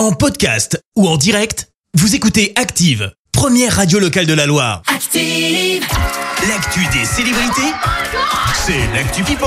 En podcast ou en direct, vous écoutez Active, première radio locale de la Loire. Active. L'actu des célébrités, c'est l'actu People.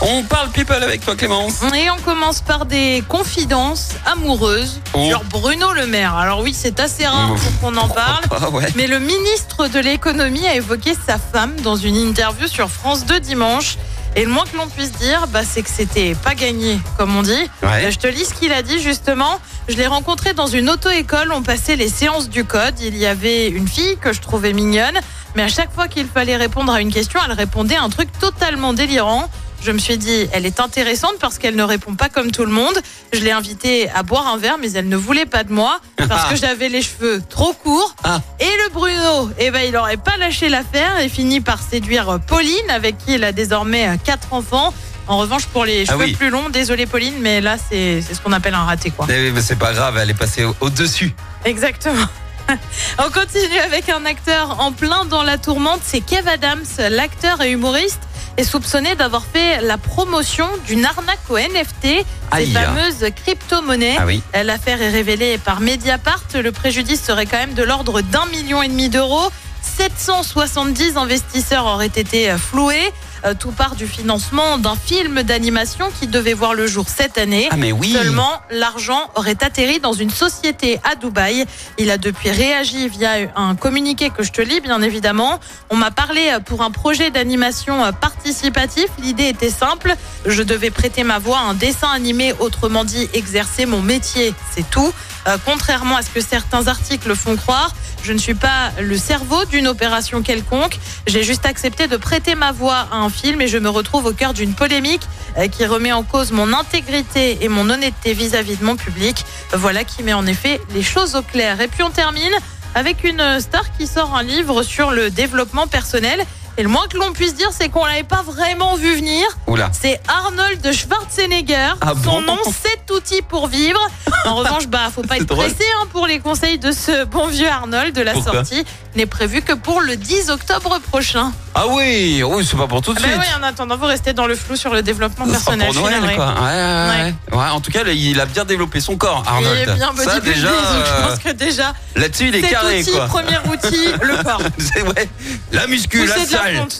On parle people avec toi Clémence. Et on commence par des confidences amoureuses Oh. sur Bruno Le Maire. Alors oui, c'est assez rare Ouf. pour qu'on en parle. Ah ouais. Mais le ministre de l'économie a évoqué sa femme dans une interview sur France 2 dimanche. Et le moins que l'on puisse dire, bah, c'est que c'était pas gagné, comme on dit. Ouais. Euh, Je te lis ce qu'il a dit justement. Je l'ai rencontré dans une auto-école. On passait les séances du code. Il y avait une fille que je trouvais mignonne. Mais à chaque fois qu'il fallait répondre à une question, elle répondait un truc totalement délirant. Je me suis dit, elle est intéressante parce qu'elle ne répond pas comme tout le monde. Je l'ai invitée à boire un verre, mais elle ne voulait pas de moi parce que j'avais les cheveux trop courts. Ah. Et le Bruno, eh ben, il aurait pas lâché l'affaire et fini par séduire Pauline, avec qui il a désormais euh, quatre enfants. En revanche, pour les Ah cheveux oui. plus longs, désolé Pauline, mais là, c'est c'est ce qu'on appelle un raté, quoi. Eh, mais C'est pas grave, elle est passée au- au-dessus. Exactement. On continue avec un acteur en plein dans la tourmente, c'est Kev Adams, l'acteur et humoriste est soupçonné d'avoir fait la promotion d'une arnaque au NFT, ces Aïe. fameuses crypto-monnaies. Ah oui. L'affaire est révélée par Mediapart. Le préjudice serait quand même de l'ordre d'un million et demi d'euros. 770 investisseurs auraient été floués. Euh, Tout part du financement d'un film d'animation qui devait voir le jour cette année. Ah mais oui. Seulement, l'argent aurait atterri dans une société à Dubaï. Il a depuis réagi via un communiqué que je te lis, bien évidemment. On m'a parlé euh, pour un projet d'animation euh, participatif. L'idée était simple. Je devais prêter ma voix à un dessin animé, autrement dit, exercer mon métier. C'est tout. Euh, contrairement à ce que certains articles font croire, je ne suis pas le cerveau d'une opération quelconque. J'ai juste accepté de prêter ma voix à un film et je me retrouve au cœur d'une polémique euh, qui remet en cause mon intégrité et mon honnêteté vis-à-vis de mon public. Voilà qui met en effet les choses au clair. Et puis on termine avec une star qui sort un livre sur le développement personnel. Et le moins que l'on puisse dire, c'est qu'on l'avait pas vraiment vu venir. Oula. C'est Arnold Schwarzenegger. Ah Son bon nom, c'est outils pour vivre. En revanche, bah, faut pas être drôle. pressé hein, pour les conseils de ce bon vieux Arnold. De la Pourquoi sortie n'est prévue que pour le 10 octobre prochain. Ah oui, oui, c'est pas pour tout de Ah bah suite. oui, en attendant, vous restez dans le flou sur le développement personnel. pour je suis Noël, navrée. quoi. Ouais, ouais, ouais. Ouais, en tout cas, là, il a bien développé son corps, Arnold. Il est bien Ça, déjà, donc je euh, pense que déjà, là-dessus, il est carré, outil, quoi. premier outil, le corps. Ouais. La muscu,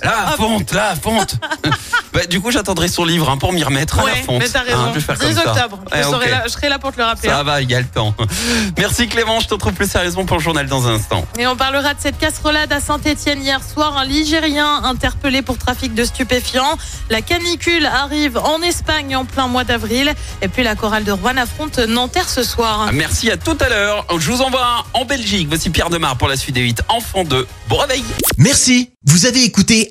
la fonte, la fonte. bah, du coup, j'attendrai son livre hein, pour m'y remettre à la Ouais, fonte. mais t'as Hein, raison. je vais faire 10 comme ça. octobre. Ouais, je, serai là, je serai là pour te le rappeler. Ça hein. va, il y a le temps. Merci Clément, je te retrouve plus sérieusement pour le journal dans un instant. Et on parlera de cette casserolade à Saint-Etienne hier soir. Un Ligérien interpellé pour trafic de stupéfiants. La canicule arrive en Espagne en plein mois d'avril. Et puis la chorale de Rouen affronte Nanterre ce soir. Merci à tout à l'heure. Je vous envoie en Belgique. Voici Pierre Demar pour la suite des 8 enfants 2. Bon réveil. Merci, vous avez écouté